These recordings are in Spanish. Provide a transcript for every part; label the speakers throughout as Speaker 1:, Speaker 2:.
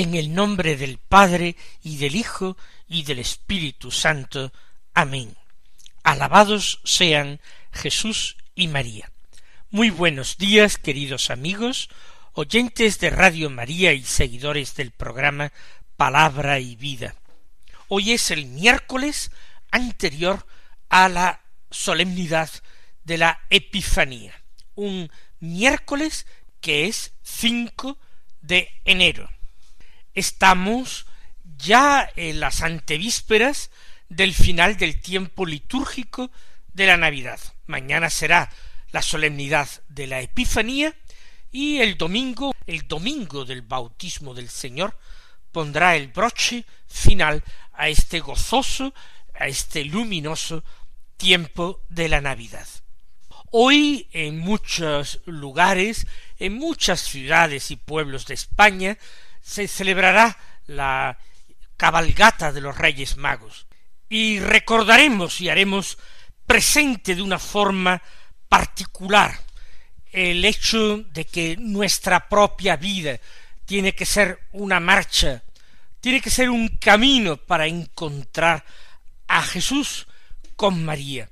Speaker 1: En el nombre del Padre y del Hijo y del Espíritu Santo. Amén. Alabados sean Jesús y María. Muy buenos días, queridos amigos, oyentes de Radio María y seguidores del programa Palabra y Vida. Hoy es el miércoles anterior a la solemnidad de la Epifanía, un miércoles que es 5 de enero estamos ya en las antevísperas del final del tiempo litúrgico de la Navidad. Mañana será la solemnidad de la Epifanía y el domingo, el domingo del bautismo del Señor, pondrá el broche final a este gozoso, a este luminoso tiempo de la Navidad. Hoy en muchos lugares, en muchas ciudades y pueblos de España, se celebrará la cabalgata de los Reyes Magos y recordaremos y haremos presente de una forma particular el hecho de que nuestra propia vida tiene que ser una marcha, tiene que ser un camino para encontrar a Jesús con María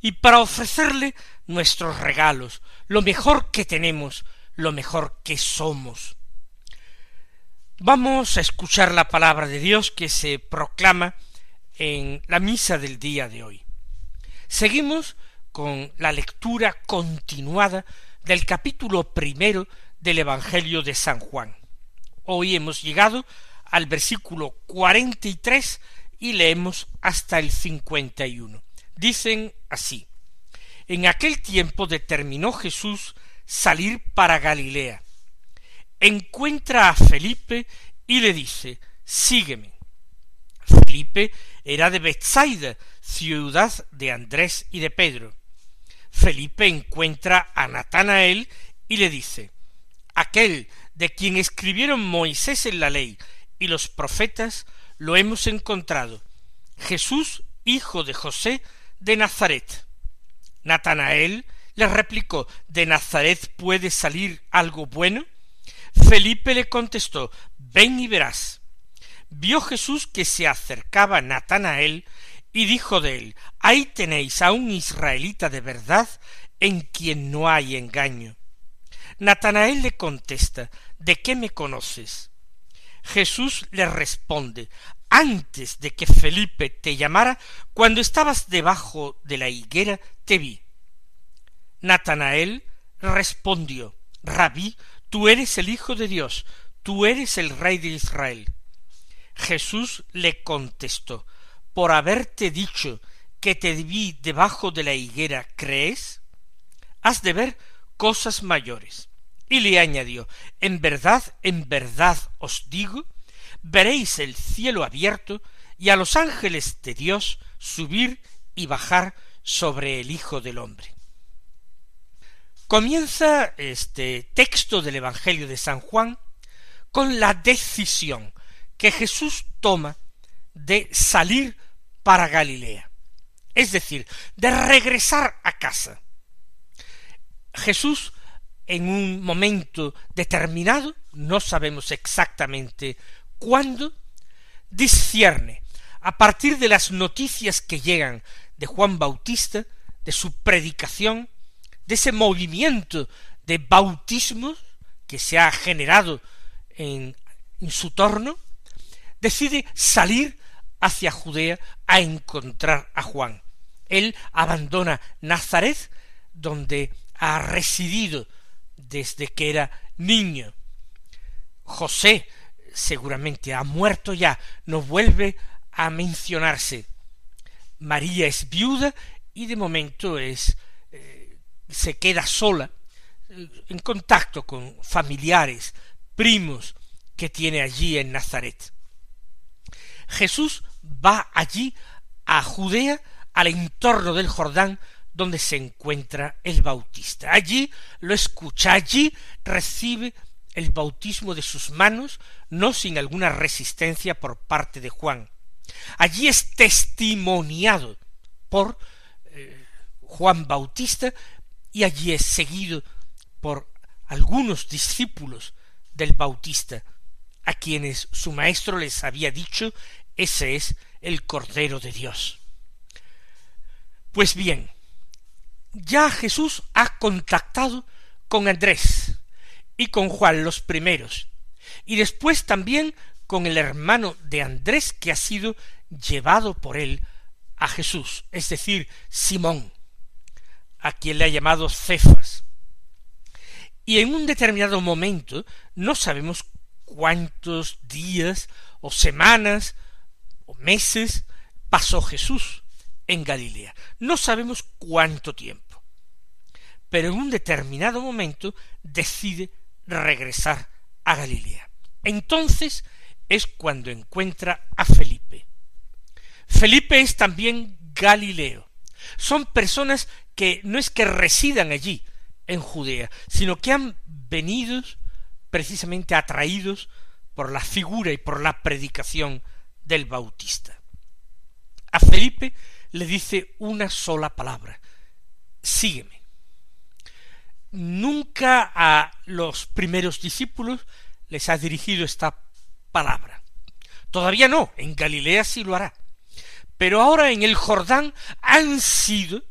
Speaker 1: y para ofrecerle nuestros regalos, lo mejor que tenemos, lo mejor que somos. Vamos a escuchar la palabra de Dios que se proclama en la misa del día de hoy. Seguimos con la lectura continuada del capítulo primero del Evangelio de San Juan. Hoy hemos llegado al versículo cuarenta y tres y leemos hasta el cincuenta y uno. Dicen así En aquel tiempo determinó Jesús salir para Galilea encuentra a Felipe y le dice Sígueme. Felipe era de Bethsaida, ciudad de Andrés y de Pedro. Felipe encuentra a Natanael y le dice Aquel de quien escribieron Moisés en la ley y los profetas, lo hemos encontrado, Jesús, hijo de José de Nazaret. Natanael le replicó ¿De Nazaret puede salir algo bueno? Felipe le contestó Ven y verás. Vio Jesús que se acercaba Natanael y dijo de él Ahí tenéis a un israelita de verdad en quien no hay engaño. Natanael le contesta ¿De qué me conoces? Jesús le responde Antes de que Felipe te llamara, cuando estabas debajo de la higuera, te vi. Natanael respondió Rabí, Tú eres el Hijo de Dios, tú eres el Rey de Israel. Jesús le contestó, por haberte dicho que te vi debajo de la higuera, ¿crees? Has de ver cosas mayores. Y le añadió, en verdad, en verdad os digo, veréis el cielo abierto y a los ángeles de Dios subir y bajar sobre el Hijo del hombre. Comienza este texto del Evangelio de San Juan con la decisión que Jesús toma de salir para Galilea, es decir, de regresar a casa. Jesús en un momento determinado, no sabemos exactamente cuándo, discierne a partir de las noticias que llegan de Juan Bautista, de su predicación, de ese movimiento de bautismo que se ha generado en, en su torno, decide salir hacia Judea a encontrar a Juan. Él abandona Nazaret, donde ha residido desde que era niño. José seguramente ha muerto ya, no vuelve a mencionarse. María es viuda y de momento es se queda sola, en contacto con familiares, primos que tiene allí en Nazaret. Jesús va allí a Judea, al entorno del Jordán, donde se encuentra el Bautista. Allí lo escucha, allí recibe el bautismo de sus manos, no sin alguna resistencia por parte de Juan. Allí es testimoniado por eh, Juan Bautista y allí es seguido por algunos discípulos del Bautista, a quienes su maestro les había dicho ese es el Cordero de Dios. Pues bien, ya Jesús ha contactado con Andrés y con Juan los primeros, y después también con el hermano de Andrés que ha sido llevado por él a Jesús, es decir, Simón, a quien le ha llamado Cefas. Y en un determinado momento, no sabemos cuántos días o semanas o meses pasó Jesús en Galilea. No sabemos cuánto tiempo. Pero en un determinado momento decide regresar a Galilea. Entonces es cuando encuentra a Felipe. Felipe es también Galileo. Son personas que no es que residan allí, en Judea, sino que han venido precisamente atraídos por la figura y por la predicación del Bautista. A Felipe le dice una sola palabra, sígueme. Nunca a los primeros discípulos les ha dirigido esta palabra. Todavía no, en Galilea sí lo hará. Pero ahora en el Jordán han sido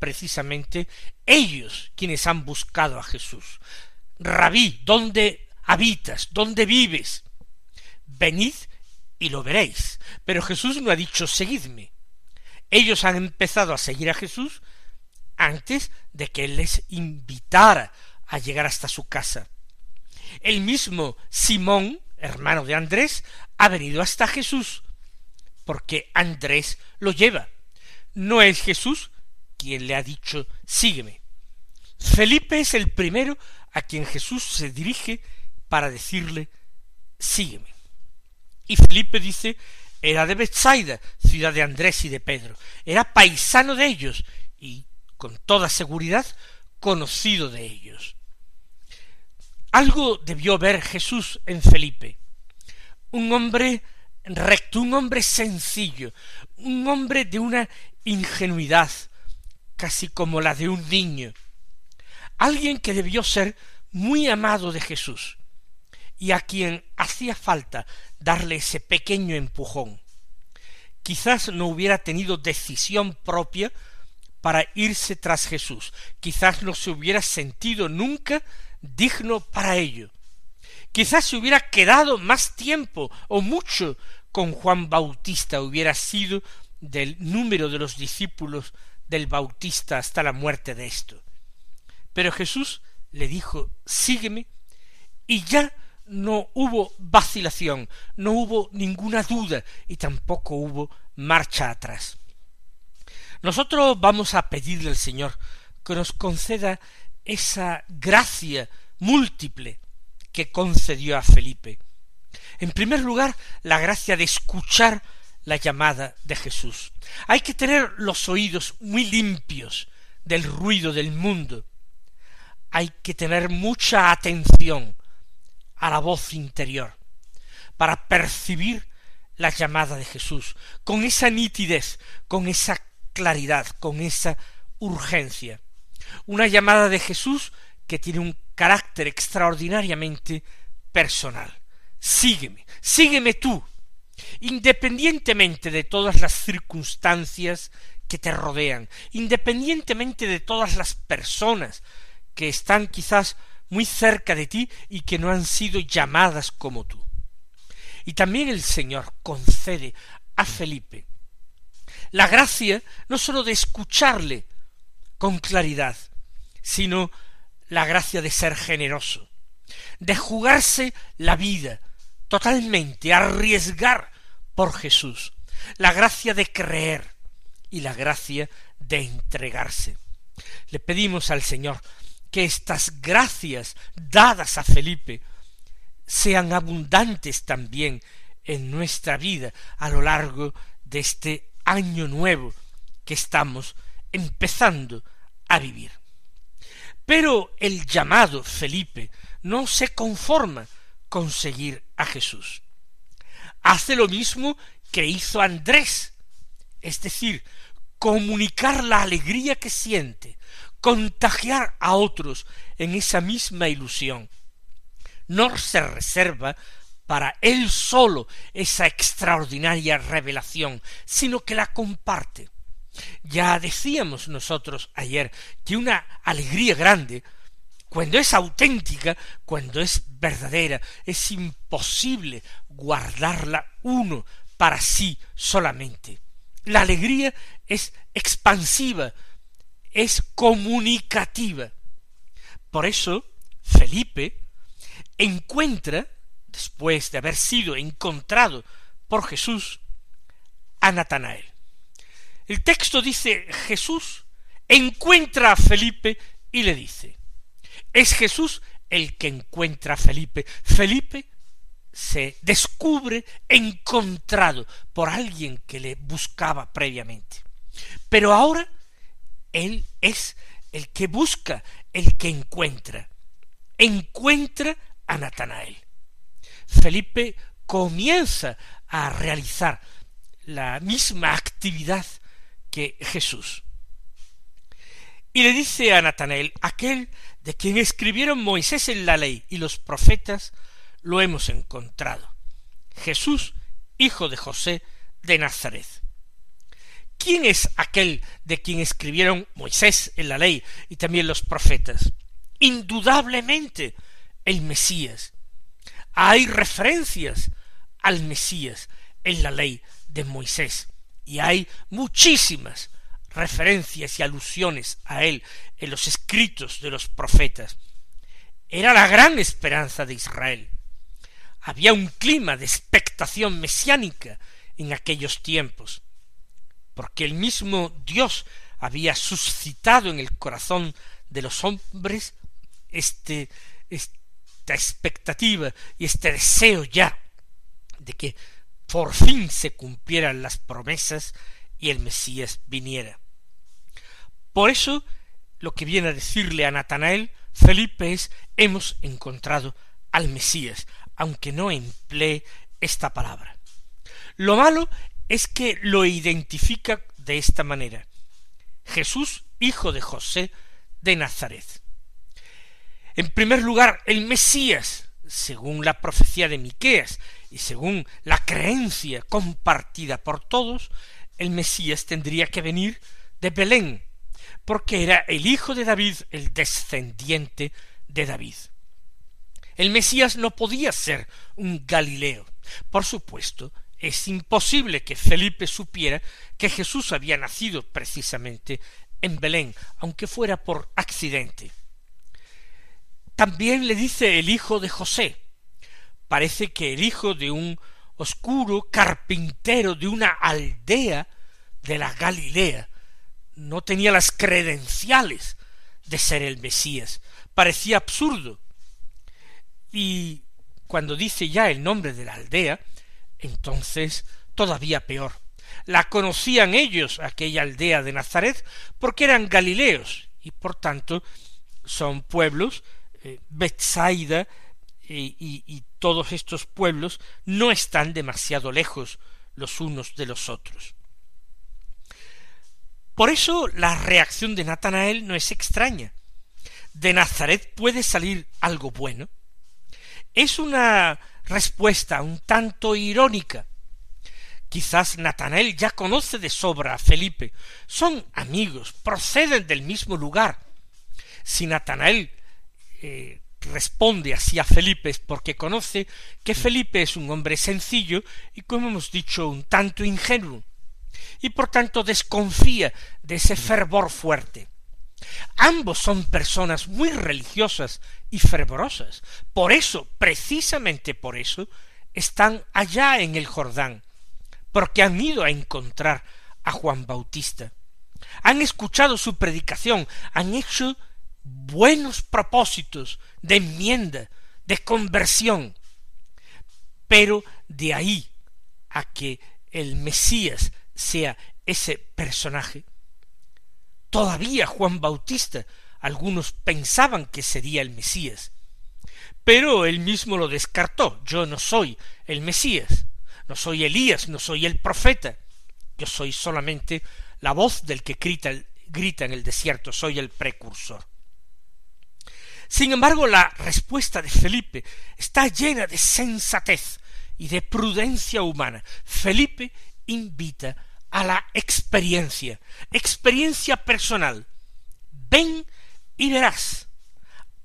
Speaker 1: precisamente ellos quienes han buscado a Jesús. Rabí, ¿dónde habitas? ¿Dónde vives? Venid y lo veréis. Pero Jesús no ha dicho seguidme. Ellos han empezado a seguir a Jesús antes de que él les invitara a llegar hasta su casa. El mismo Simón, hermano de Andrés, ha venido hasta Jesús, porque Andrés lo lleva. No es Jesús quien le ha dicho sígueme. Felipe es el primero a quien Jesús se dirige para decirle sígueme. Y Felipe dice era de Bethsaida, ciudad de Andrés y de Pedro. Era paisano de ellos y con toda seguridad conocido de ellos. Algo debió ver Jesús en Felipe. Un hombre recto, un hombre sencillo, un hombre de una ingenuidad, casi como la de un niño. Alguien que debió ser muy amado de Jesús y a quien hacía falta darle ese pequeño empujón. Quizás no hubiera tenido decisión propia para irse tras Jesús, quizás no se hubiera sentido nunca digno para ello. Quizás se hubiera quedado más tiempo o mucho con Juan Bautista, hubiera sido del número de los discípulos del Bautista hasta la muerte de esto. Pero Jesús le dijo, sígueme, y ya no hubo vacilación, no hubo ninguna duda y tampoco hubo marcha atrás. Nosotros vamos a pedirle al Señor que nos conceda esa gracia múltiple que concedió a Felipe. En primer lugar, la gracia de escuchar la llamada de Jesús. Hay que tener los oídos muy limpios del ruido del mundo. Hay que tener mucha atención a la voz interior para percibir la llamada de Jesús con esa nitidez, con esa claridad, con esa urgencia. Una llamada de Jesús que tiene un carácter extraordinariamente personal. Sígueme, sígueme tú, independientemente de todas las circunstancias que te rodean, independientemente de todas las personas que están quizás muy cerca de ti y que no han sido llamadas como tú. Y también el Señor concede a Felipe la gracia no sólo de escucharle con claridad, sino la gracia de ser generoso, de jugarse la vida totalmente, arriesgar por Jesús, la gracia de creer y la gracia de entregarse. Le pedimos al Señor que estas gracias dadas a Felipe sean abundantes también en nuestra vida a lo largo de este año nuevo que estamos empezando a vivir. Pero el llamado Felipe no se conforma con seguir a Jesús. Hace lo mismo que hizo Andrés, es decir, comunicar la alegría que siente, contagiar a otros en esa misma ilusión. No se reserva para él solo esa extraordinaria revelación, sino que la comparte. Ya decíamos nosotros ayer que una alegría grande, cuando es auténtica, cuando es verdadera, es imposible guardarla uno para sí solamente. La alegría es expansiva, es comunicativa. Por eso Felipe encuentra, después de haber sido encontrado por Jesús, a Natanael. El texto dice Jesús encuentra a Felipe y le dice, es Jesús el que encuentra a Felipe. Felipe se descubre encontrado por alguien que le buscaba previamente. Pero ahora él es el que busca, el que encuentra. Encuentra a Natanael. Felipe comienza a realizar la misma actividad que Jesús. Y le dice a Natanael, aquel de quien escribieron Moisés en la ley y los profetas, lo hemos encontrado. Jesús, hijo de José de Nazaret. ¿Quién es aquel de quien escribieron Moisés en la ley y también los profetas? Indudablemente el Mesías. Hay referencias al Mesías en la ley de Moisés y hay muchísimas referencias y alusiones a él en los escritos de los profetas. Era la gran esperanza de Israel. Había un clima de expectación mesiánica en aquellos tiempos porque el mismo Dios había suscitado en el corazón de los hombres este, esta expectativa y este deseo ya de que por fin se cumplieran las promesas y el Mesías viniera. Por eso, lo que viene a decirle a Natanael Felipe es hemos encontrado al Mesías, aunque no emplee esta palabra. Lo malo es que lo identifica de esta manera. Jesús, hijo de José de Nazaret. En primer lugar, el Mesías, según la profecía de Miqueas y según la creencia compartida por todos, el Mesías tendría que venir de Belén, porque era el hijo de David, el descendiente de David. El Mesías no podía ser un Galileo. Por supuesto, es imposible que Felipe supiera que Jesús había nacido precisamente en Belén, aunque fuera por accidente. También le dice el hijo de José. Parece que el hijo de un oscuro carpintero de una aldea de la Galilea no tenía las credenciales de ser el Mesías. Parecía absurdo. Y cuando dice ya el nombre de la aldea, entonces todavía peor. La conocían ellos, aquella aldea de Nazaret, porque eran galileos, y por tanto son pueblos, eh, Bethsaida y, y todos estos pueblos no están demasiado lejos los unos de los otros. Por eso la reacción de Natanael no es extraña. De Nazaret puede salir algo bueno. Es una respuesta un tanto irónica. Quizás Natanael ya conoce de sobra a Felipe. Son amigos, proceden del mismo lugar. Si Natanael eh, responde así a Felipe es porque conoce que Felipe es un hombre sencillo y, como hemos dicho, un tanto ingenuo, y por tanto desconfía de ese fervor fuerte. Ambos son personas muy religiosas y fervorosas. Por eso, precisamente por eso, están allá en el Jordán, porque han ido a encontrar a Juan Bautista. Han escuchado su predicación, han hecho buenos propósitos de enmienda, de conversión. Pero de ahí a que el Mesías sea ese personaje. Todavía Juan Bautista algunos pensaban que sería el Mesías, pero él mismo lo descartó. Yo no soy el Mesías, no soy Elías, no soy el profeta, yo soy solamente la voz del que grita, grita en el desierto, soy el precursor. Sin embargo, la respuesta de Felipe está llena de sensatez y de prudencia humana. Felipe invita a la experiencia, experiencia personal. Ven y verás.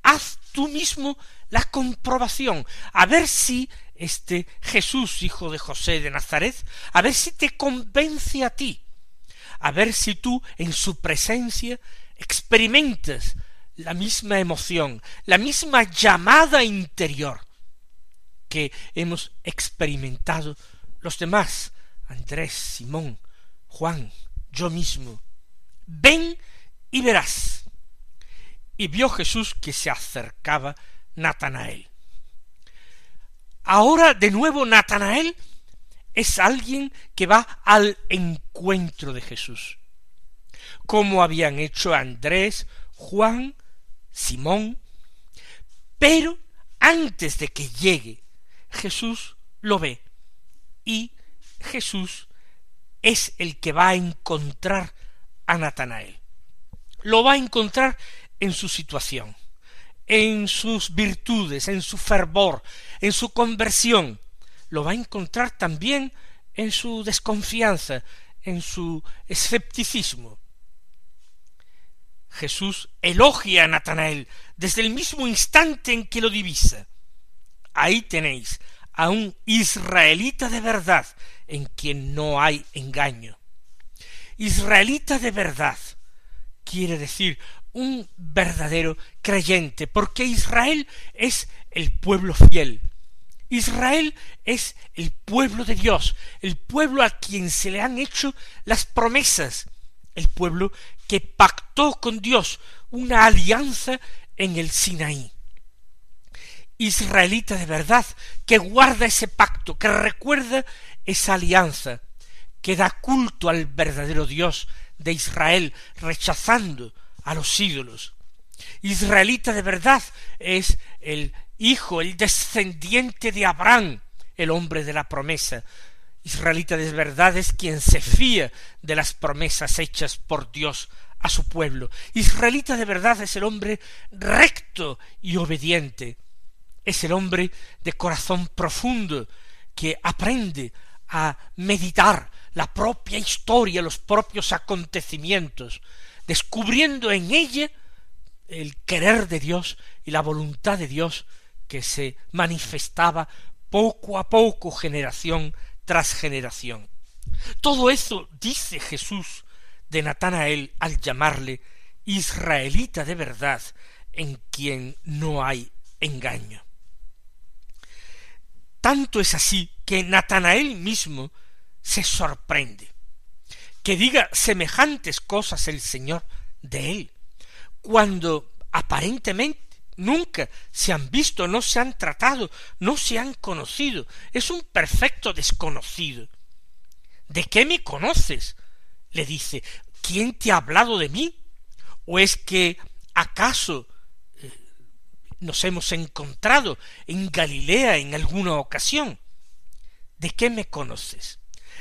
Speaker 1: Haz tú mismo la comprobación, a ver si este Jesús, hijo de José de Nazaret, a ver si te convence a ti, a ver si tú en su presencia experimentas la misma emoción, la misma llamada interior que hemos experimentado los demás, Andrés, Simón, Juan, yo mismo. Ven y verás. Y vio Jesús que se acercaba Natanael. Ahora de nuevo Natanael es alguien que va al encuentro de Jesús, como habían hecho Andrés, Juan, Simón, pero antes de que llegue, Jesús lo ve y Jesús es el que va a encontrar a Natanael. Lo va a encontrar en su situación, en sus virtudes, en su fervor, en su conversión. Lo va a encontrar también en su desconfianza, en su escepticismo. Jesús elogia a Natanael desde el mismo instante en que lo divisa. Ahí tenéis a un israelita de verdad en quien no hay engaño. Israelita de verdad quiere decir un verdadero creyente, porque Israel es el pueblo fiel. Israel es el pueblo de Dios, el pueblo a quien se le han hecho las promesas, el pueblo que pactó con Dios una alianza en el Sinaí. Israelita de verdad, que guarda ese pacto, que recuerda esa alianza, que da culto al verdadero Dios de Israel, rechazando a los ídolos. Israelita de verdad es el hijo, el descendiente de Abraham, el hombre de la promesa, Israelita de verdad es quien se fía de las promesas hechas por Dios a su pueblo. Israelita de verdad es el hombre recto y obediente. Es el hombre de corazón profundo que aprende a meditar la propia historia, los propios acontecimientos, descubriendo en ella el querer de Dios y la voluntad de Dios que se manifestaba poco a poco, generación tras generación. Todo eso dice Jesús de Natanael al llamarle israelita de verdad, en quien no hay engaño. Tanto es así que Natanael mismo se sorprende, que diga semejantes cosas el Señor de él, cuando aparentemente nunca se han visto, no se han tratado, no se han conocido. Es un perfecto desconocido. ¿De qué me conoces? le dice. ¿Quién te ha hablado de mí? ¿O es que acaso nos hemos encontrado en Galilea en alguna ocasión? ¿De qué me conoces?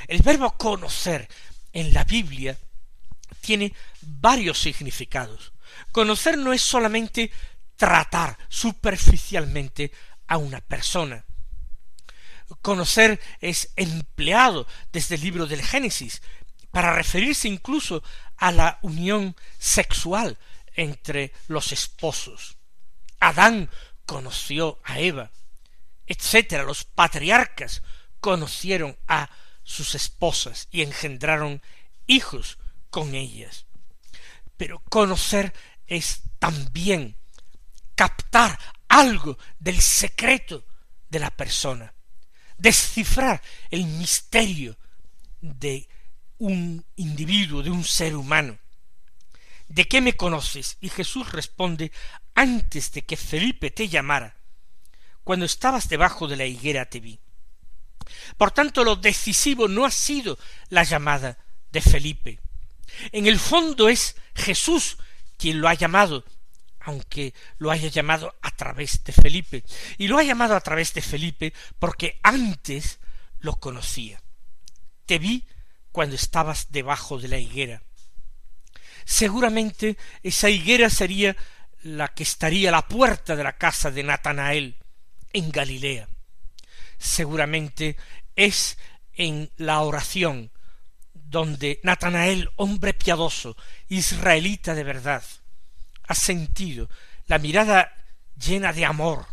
Speaker 1: El verbo conocer en la Biblia tiene varios significados. Conocer no es solamente tratar superficialmente a una persona. Conocer es empleado desde el libro del Génesis para referirse incluso a la unión sexual entre los esposos. Adán conoció a Eva, etcétera. Los patriarcas conocieron a sus esposas y engendraron hijos con ellas. Pero conocer es también captar algo del secreto de la persona, descifrar el misterio de un individuo, de un ser humano. ¿De qué me conoces? Y Jesús responde antes de que Felipe te llamara, cuando estabas debajo de la higuera te vi. Por tanto, lo decisivo no ha sido la llamada de Felipe. En el fondo es Jesús quien lo ha llamado, aunque lo haya llamado a través de Felipe. Y lo ha llamado a través de Felipe porque antes lo conocía. Te vi cuando estabas debajo de la higuera. Seguramente esa higuera sería la que estaría a la puerta de la casa de Natanael en Galilea. Seguramente es en la oración donde Natanael, hombre piadoso, israelita de verdad, ha sentido la mirada llena de amor,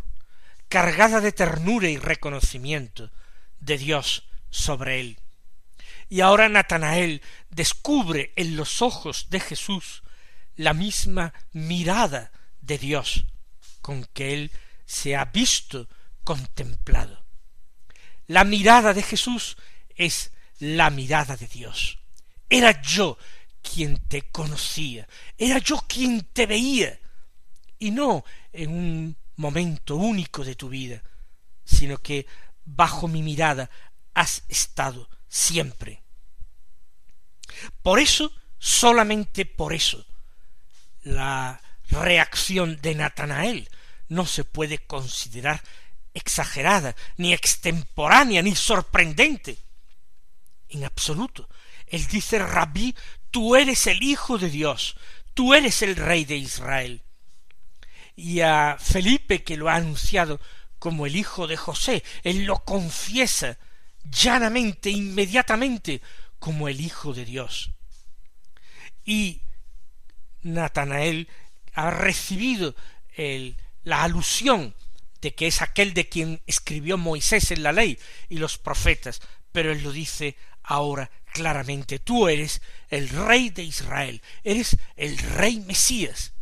Speaker 1: cargada de ternura y reconocimiento de Dios sobre él. Y ahora Natanael descubre en los ojos de Jesús la misma mirada de Dios con que él se ha visto contemplado. La mirada de Jesús es la mirada de Dios. Era yo quien te conocía, era yo quien te veía, y no en un momento único de tu vida, sino que bajo mi mirada has estado siempre. Por eso, solamente por eso, la reacción de Natanael no se puede considerar exagerada, ni extemporánea, ni sorprendente. En absoluto. Él dice, Rabí, tú eres el Hijo de Dios, tú eres el Rey de Israel. Y a Felipe, que lo ha anunciado como el Hijo de José, él lo confiesa llanamente, inmediatamente, como el Hijo de Dios. Y Natanael ha recibido la alusión de que es aquel de quien escribió Moisés en la ley y los profetas, pero él lo dice ahora claramente, tú eres el rey de Israel, eres el rey Mesías.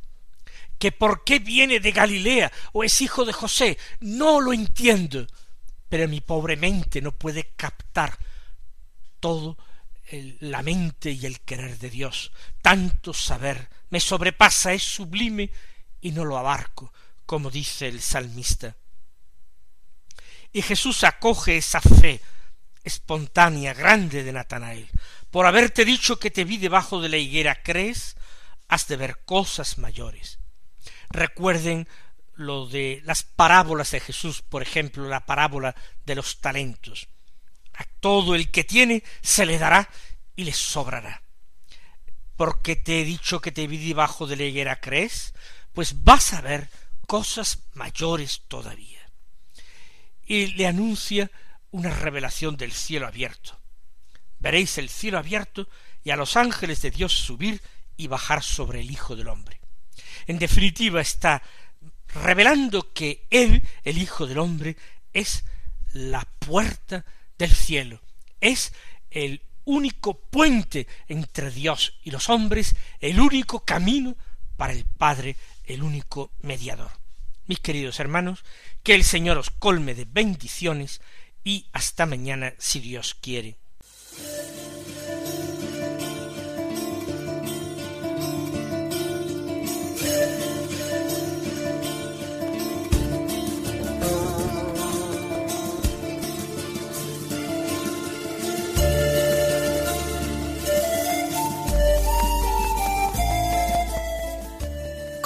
Speaker 1: Que por qué viene de Galilea o es hijo de José, no lo entiendo, pero mi pobre mente no puede captar todo la mente y el querer de Dios. Tanto saber me sobrepasa, es sublime y no lo abarco, como dice el salmista. Y Jesús acoge esa fe espontánea, grande de Natanael. Por haberte dicho que te vi debajo de la higuera, ¿crees? Has de ver cosas mayores. Recuerden lo de las parábolas de Jesús, por ejemplo, la parábola de los talentos. A todo el que tiene se le dará y le sobrará. Porque te he dicho que te vi debajo de la higuera, ¿crees? Pues vas a ver cosas mayores todavía. Y le anuncia una revelación del cielo abierto. Veréis el cielo abierto y a los ángeles de Dios subir y bajar sobre el Hijo del Hombre. En definitiva está revelando que Él, el Hijo del Hombre, es la puerta del cielo, es el único puente entre Dios y los hombres, el único camino para el Padre, el único mediador. Mis queridos hermanos, que el Señor os colme de bendiciones y hasta mañana si Dios quiere.